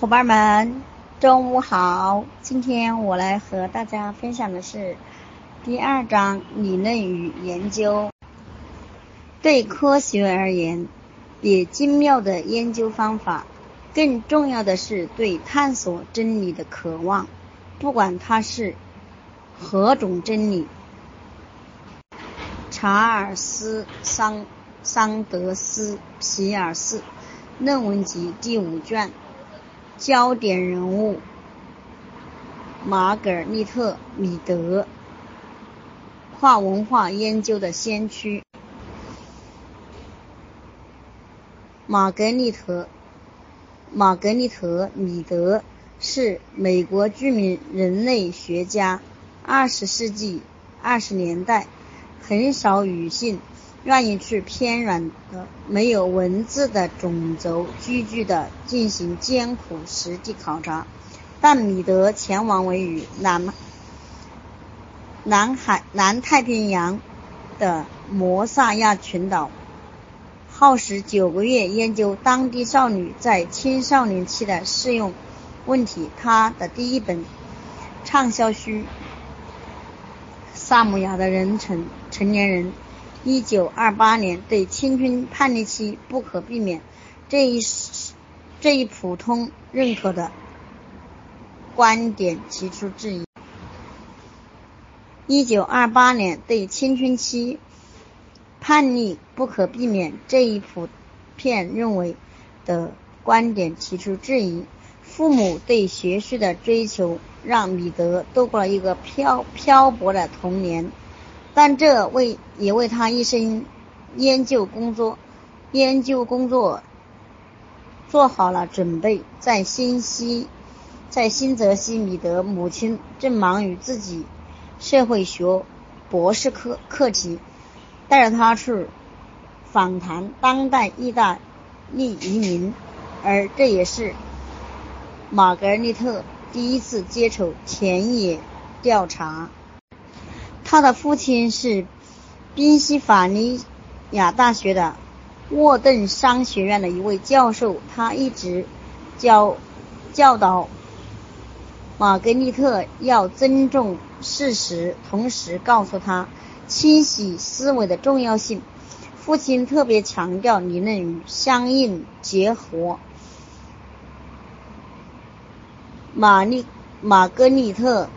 伙伴们，中午好！今天我来和大家分享的是第二章理论与研究。对科学而言，比精妙的研究方法，更重要的是对探索真理的渴望，不管它是何种真理。查尔斯·桑桑德斯·皮尔斯论文集第五卷。焦点人物：玛格丽特·米德，跨文化研究的先驱。玛格丽特·玛格丽特·米德是美国著名人类学家。二十世纪二十年代，很少女性。愿意去偏远的没有文字的种族聚居的进行艰苦实地考察，但米德前往位于南南海南太平洋的摩萨亚群岛，耗时九个月研究当地少女在青少年期的适用问题。他的第一本畅销书《萨摩亚的人成成年人》。一九二八年，对青春叛逆期不可避免这一这一普通认可的观点提出质疑。一九二八年，对青春期叛逆不可避免这一普遍认为的观点提出质疑。父母对学术的追求让米德度过了一个漂漂泊的童年。但这为也为他一生研究工作研究工作做好了准备。在新西在新泽西，米德母亲正忙于自己社会学博士课课题，带着他去访谈当代意大利移民，而这也是玛格丽特第一次接触田野调查。他的父亲是宾夕法尼亚大学的沃顿商学院的一位教授，他一直教教导玛格丽特要尊重事实，同时告诉他清晰思维的重要性。父亲特别强调理论与相应结合。玛丽玛格丽特。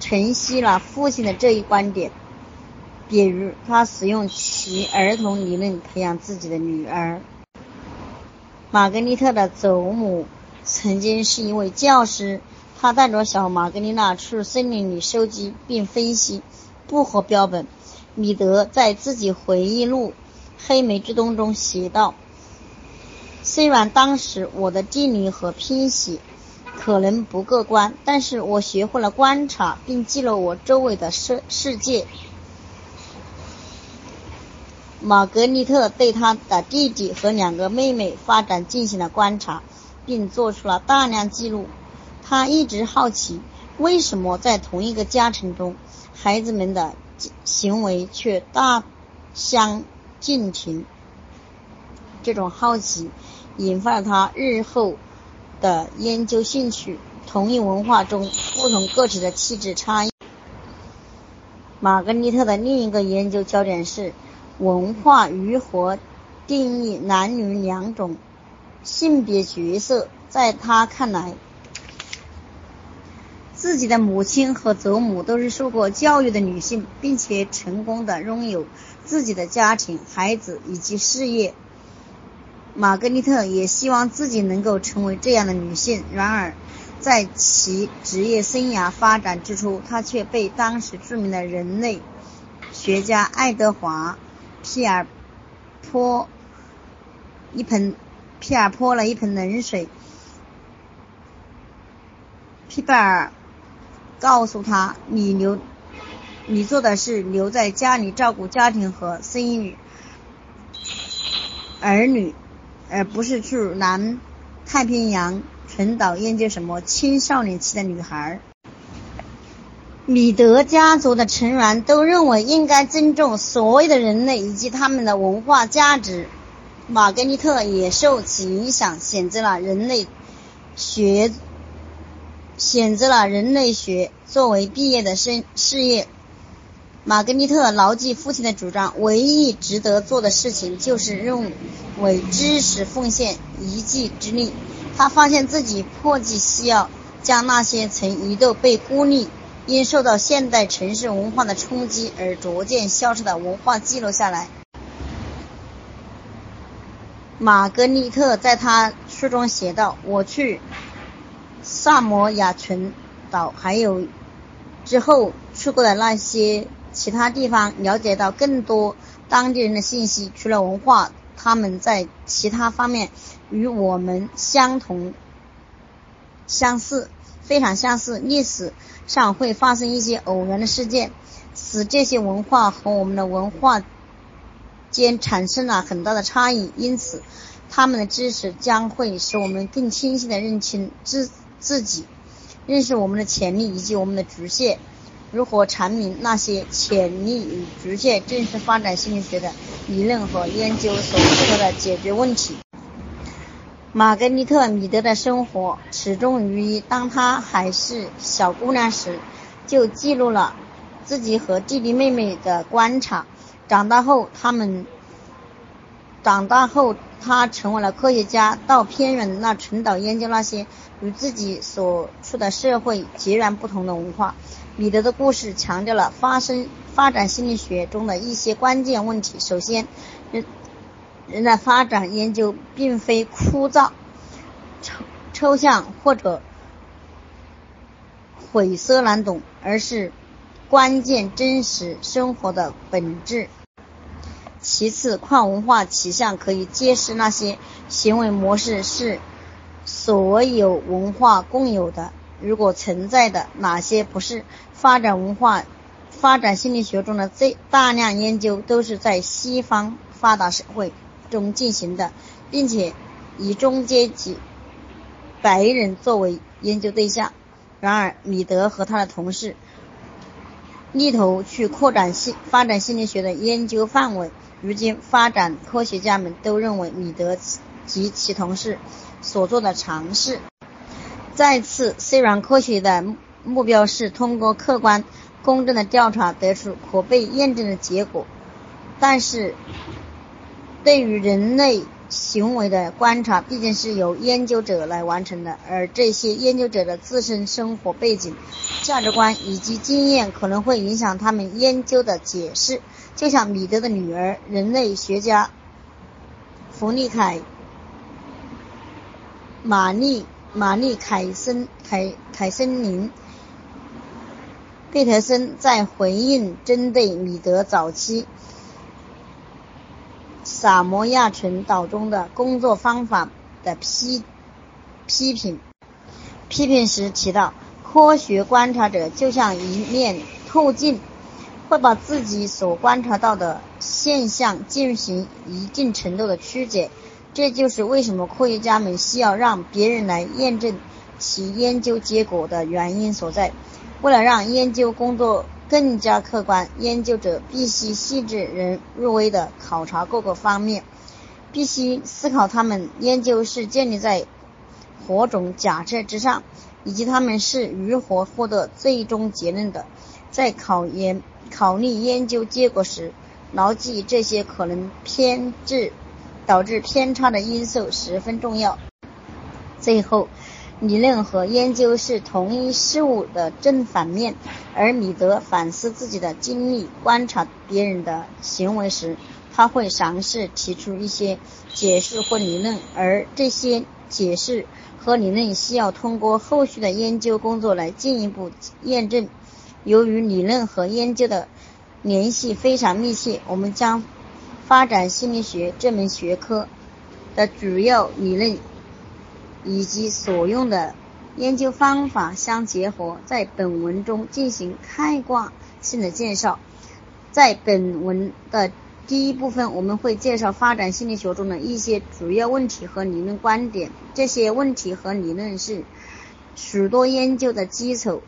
承袭了父亲的这一观点，比如他使用其儿童理论培养自己的女儿。玛格丽特的祖母曾经是一位教师，她带着小玛格丽娜去森林里收集并分析薄荷标本。米德在自己回忆录《黑莓之冬》中写道：“虽然当时我的地理和拼写。”可能不过关，但是我学会了观察并记录我周围的世世界。玛格丽特对他的弟弟和两个妹妹发展进行了观察，并做出了大量记录。他一直好奇，为什么在同一个家庭中，孩子们的行为却大相径庭。这种好奇引发了他日后。的研究兴趣，同一文化中不同个体的气质差异。玛格丽特的另一个研究焦点是文化如何定义男女两种性别角色。在他看来，自己的母亲和祖母都是受过教育的女性，并且成功的拥有自己的家庭、孩子以及事业。玛格丽特也希望自己能够成为这样的女性，然而，在其职业生涯发展之初，她却被当时著名的人类学家爱德华·皮尔泼一盆皮尔泼了一盆冷水。皮贝尔告诉他：“你留，你做的是留在家里照顾家庭和生育儿女。”而不是去南太平洋群岛研究什么青少年期的女孩。米德家族的成员都认为应该尊重所有的人类以及他们的文化价值。玛格丽特也受其影响，选择了人类学选择了人类学作为毕业的生事业。玛格丽特牢记父亲的主张，唯一值得做的事情就是认为知识奉献一己之力。他发现自己迫切需要将那些曾一度被孤立、因受到现代城市文化的冲击而逐渐消失的文化记录下来。玛格丽特在他书中写道：“我去萨摩亚群岛，还有之后去过的那些。”其他地方了解到更多当地人的信息，除了文化，他们在其他方面与我们相同、相似，非常相似。历史上会发生一些偶然的事件，使这些文化和我们的文化间产生了很大的差异。因此，他们的知识将会使我们更清晰地认清自自己，认识我们的潜力以及我们的局限。如何阐明那些潜力与局限，正是发展心理学的理论和研究所适合的解决问题。玛格丽特·米德的生活始终于当她还是小姑娘时，就记录了自己和弟弟妹妹的观察。长大后，他们长大后，他成为了科学家，到偏远的那群岛研究那些与自己所处的社会截然不同的文化。米德的故事强调了发生发展心理学中的一些关键问题。首先，人人的发展研究并非枯燥、抽抽象或者晦涩难懂，而是关键真实生活的本质。其次，跨文化倾向可以揭示那些行为模式是所有文化共有的。如果存在的哪些不是发展文化、发展心理学中的最大量研究都是在西方发达社会中进行的，并且以中阶级白人作为研究对象。然而，米德和他的同事力图去扩展心发展心理学的研究范围。如今，发展科学家们都认为米德及其同事所做的尝试。再次，虽然科学的目标是通过客观、公正的调查得出可被验证的结果，但是对于人类行为的观察毕竟是由研究者来完成的，而这些研究者的自身生活背景、价值观以及经验可能会影响他们研究的解释。就像米德的女儿，人类学家弗利凯·玛丽。玛丽·凯森凯凯森林贝特森在回应针对米德早期萨摩亚群岛中的工作方法的批批评批评时提到，科学观察者就像一面透镜，会把自己所观察到的现象进行一定程度的曲解。这就是为什么科学家们需要让别人来验证其研究结果的原因所在。为了让研究工作更加客观，研究者必须细致人入微地考察各个方面，必须思考他们研究是建立在何种假设之上，以及他们是如何获得最终结论的。在考研考虑研究结果时，牢记这些可能偏执。导致偏差的因素十分重要。最后，理论和研究是同一事物的正反面，而米德反思自己的经历、观察别人的行为时，他会尝试提出一些解释或理论，而这些解释和理论需要通过后续的研究工作来进一步验证。由于理论和研究的联系非常密切，我们将。发展心理学这门学科的主要理论以及所用的研究方法相结合，在本文中进行开挂性的介绍。在本文的第一部分，我们会介绍发展心理学中的一些主要问题和理论观点。这些问题和理论是许多研究的基础。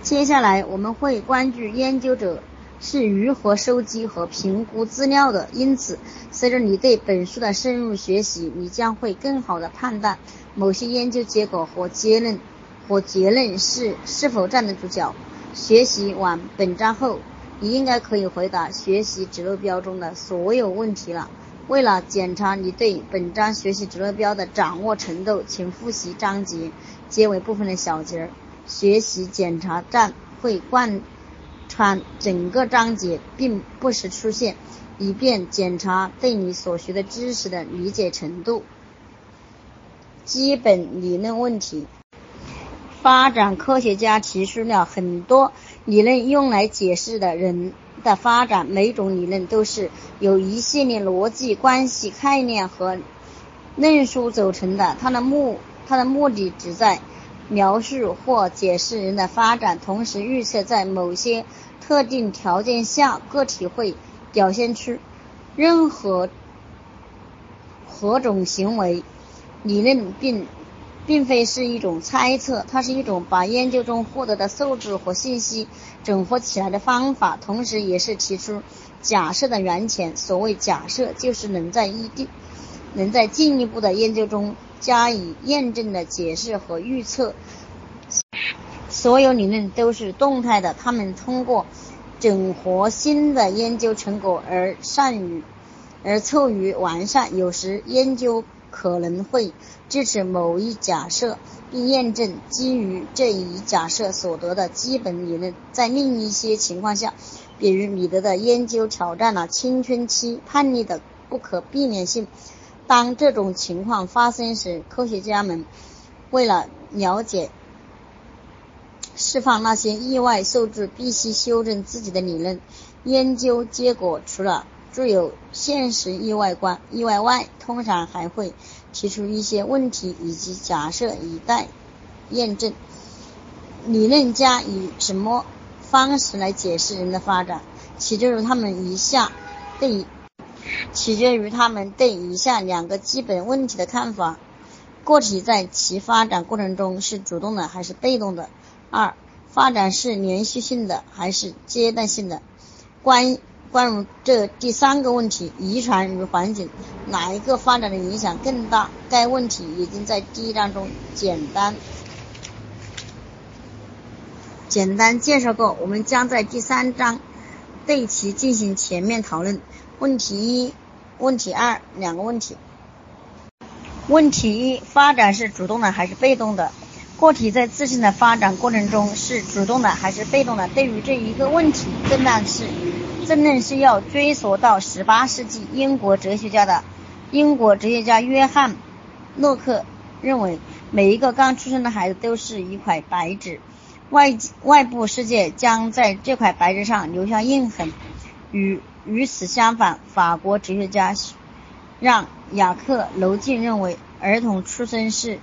接下来，我们会关注研究者。是如何收集和评估资料的？因此，随着你对本书的深入学习，你将会更好地判断某些研究结果和结论和结论是是否站得住脚。学习完本章后，你应该可以回答学习指路标中的所有问题了。为了检查你对本章学习指路标的掌握程度，请复习章节结尾部分的小节。学习检查站会贯穿整个章节，并不时出现，以便检查对你所学的知识的理解程度。基本理论问题。发展科学家提出了很多理论用来解释的人。的发展，每种理论都是由一系列逻辑关系、概念和论述组成的。它的目它的目的旨在描述或解释人的发展，同时预测在某些特定条件下个体会表现出任何何种行为。理论并。并非是一种猜测，它是一种把研究中获得的数据和信息整合起来的方法，同时也是提出假设的源泉。所谓假设，就是能在一定、能在进一步的研究中加以验证的解释和预测。所有理论都是动态的，他们通过整合新的研究成果而善于而凑于完善。有时研究。可能会支持某一假设，并验证基于这一假设所得的基本理论。在另一些情况下，比如米德的研究挑战了青春期叛逆的不可避免性。当这种情况发生时，科学家们为了了解释放那些意外数据，必须修正自己的理论。研究结果除了具有现实意外观意外外，通常还会提出一些问题以及假设以待验证。理论家以什么方式来解释人的发展？取决于他们以下对取决于他们对以下两个基本问题的看法：个体在其发展过程中是主动的还是被动的？二、发展是连续性的还是阶段性的？关。关于这第三个问题，遗传与环境哪一个发展的影响更大？该问题已经在第一章中简单简单介绍过，我们将在第三章对其进行全面讨论。问题一、问题二两个问题。问题一：发展是主动的还是被动的？个体在自身的发展过程中是主动的还是被动的？对于这一个问题，争论是。争论是要追溯到十八世纪英国哲学家的英国哲学家约翰·洛克认为，每一个刚出生的孩子都是一块白纸，外外部世界将在这块白纸上留下印痕。与与此相反，法国哲学家让·雅克·娄敬认为，儿童出生是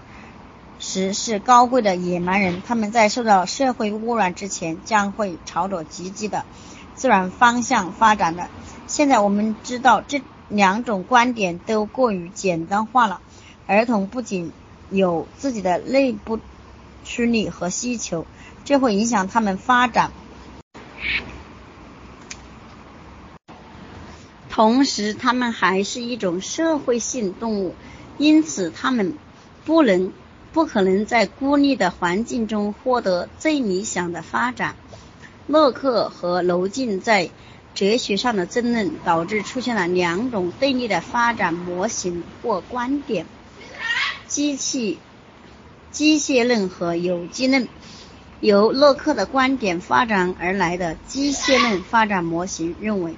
时是高贵的野蛮人，他们在受到社会污染之前将会朝着积极的。自然方向发展的。现在我们知道这两种观点都过于简单化了。儿童不仅有自己的内部驱力和需求，这会影响他们发展。同时，他们还是一种社会性动物，因此他们不能、不可能在孤立的环境中获得最理想的发展。洛克和娄敬在哲学上的争论，导致出现了两种对立的发展模型或观点：机器、机械论和有机论。由洛克的观点发展而来的机械论发展模型认为，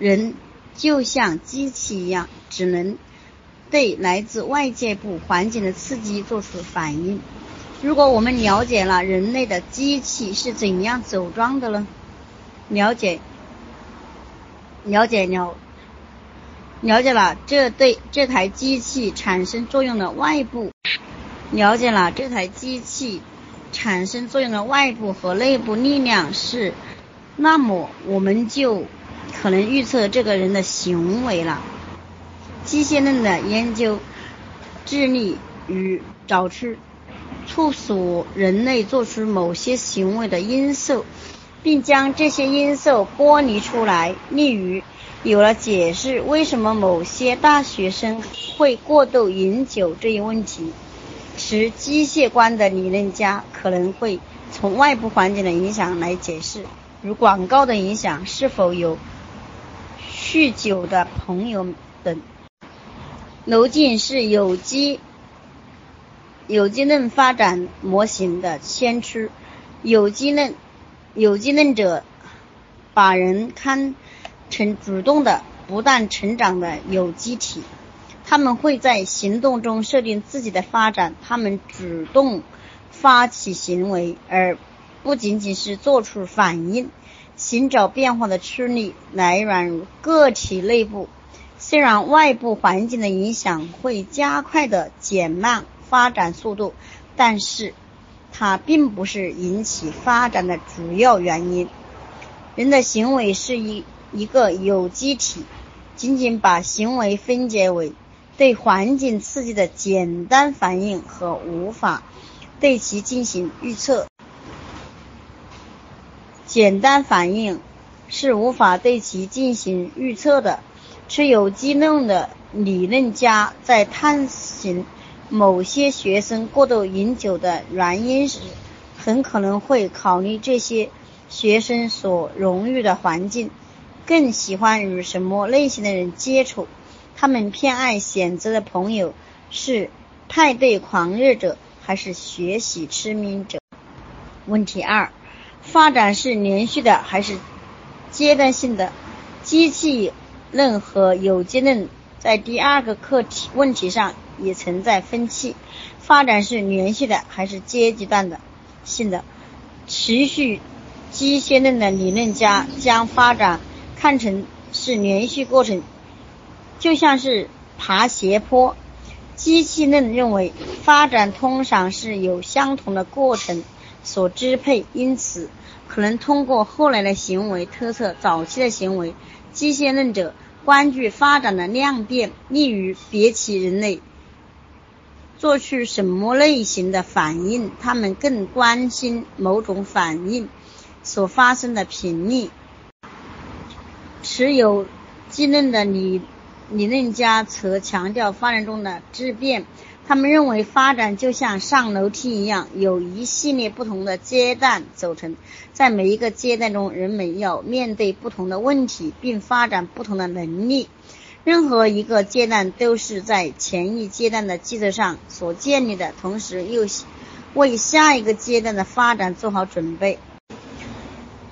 人就像机器一样，只能对来自外界部环境的刺激做出反应。如果我们了解了人类的机器是怎样组装的呢？了解，了解了，了解了这对这台机器产生作用的外部，了解了这台机器产生作用的外部和内部力量是，那么我们就可能预测这个人的行为了。机械论的研究致力于找出。促使人类做出某些行为的因素，并将这些因素剥离出来，例如有了解释为什么某些大学生会过度饮酒这一问题。持机械观的理论家可能会从外部环境的影响来解释，如广告的影响，是否有酗酒的朋友等。娄敬是有机有机论发展模型的先驱，有机论有机论者把人看成主动的、不断成长的有机体。他们会在行动中设定自己的发展，他们主动发起行为，而不仅仅是做出反应。寻找变化的驱力来源于个体内部，虽然外部环境的影响会加快的减慢发展速度，但是它并不是引起发展的主要原因。人的行为是一一个有机体，仅仅把行为分解为。对环境刺激的简单反应和无法对其进行预测。简单反应是无法对其进行预测的。持有机论的理论家在探寻某些学生过度饮酒的原因时，很可能会考虑这些学生所融入的环境，更喜欢与什么类型的人接触。他们偏爱选择的朋友是派对狂热者还是学习痴迷者？问题二：发展是连续的还是阶段性的？机器论和有机论在第二个课题问题上也存在分歧。发展是连续的还是阶级段的性的？持续机械论的理论家将发展看成是连续过程。就像是爬斜坡，机器论认为发展通常是由相同的过程所支配，因此可能通过后来的行为推测早期的行为。机械论者关注发展的量变，利于别起人类做出什么类型的反应，他们更关心某种反应所发生的频率。持有机论的理。理论家则强调发展中的质变，他们认为发展就像上楼梯一样，有一系列不同的阶段组成，在每一个阶段中，人们要面对不同的问题，并发展不同的能力。任何一个阶段都是在前一阶段的基础上所建立的，同时又为下一个阶段的发展做好准备。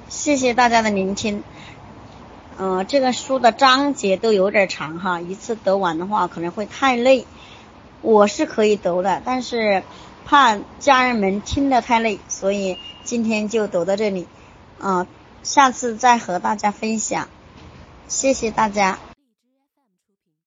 谢谢大家的聆听。嗯，这个书的章节都有点长哈，一次读完的话可能会太累。我是可以读的，但是怕家人们听得太累，所以今天就读到这里。嗯，下次再和大家分享。谢谢大家。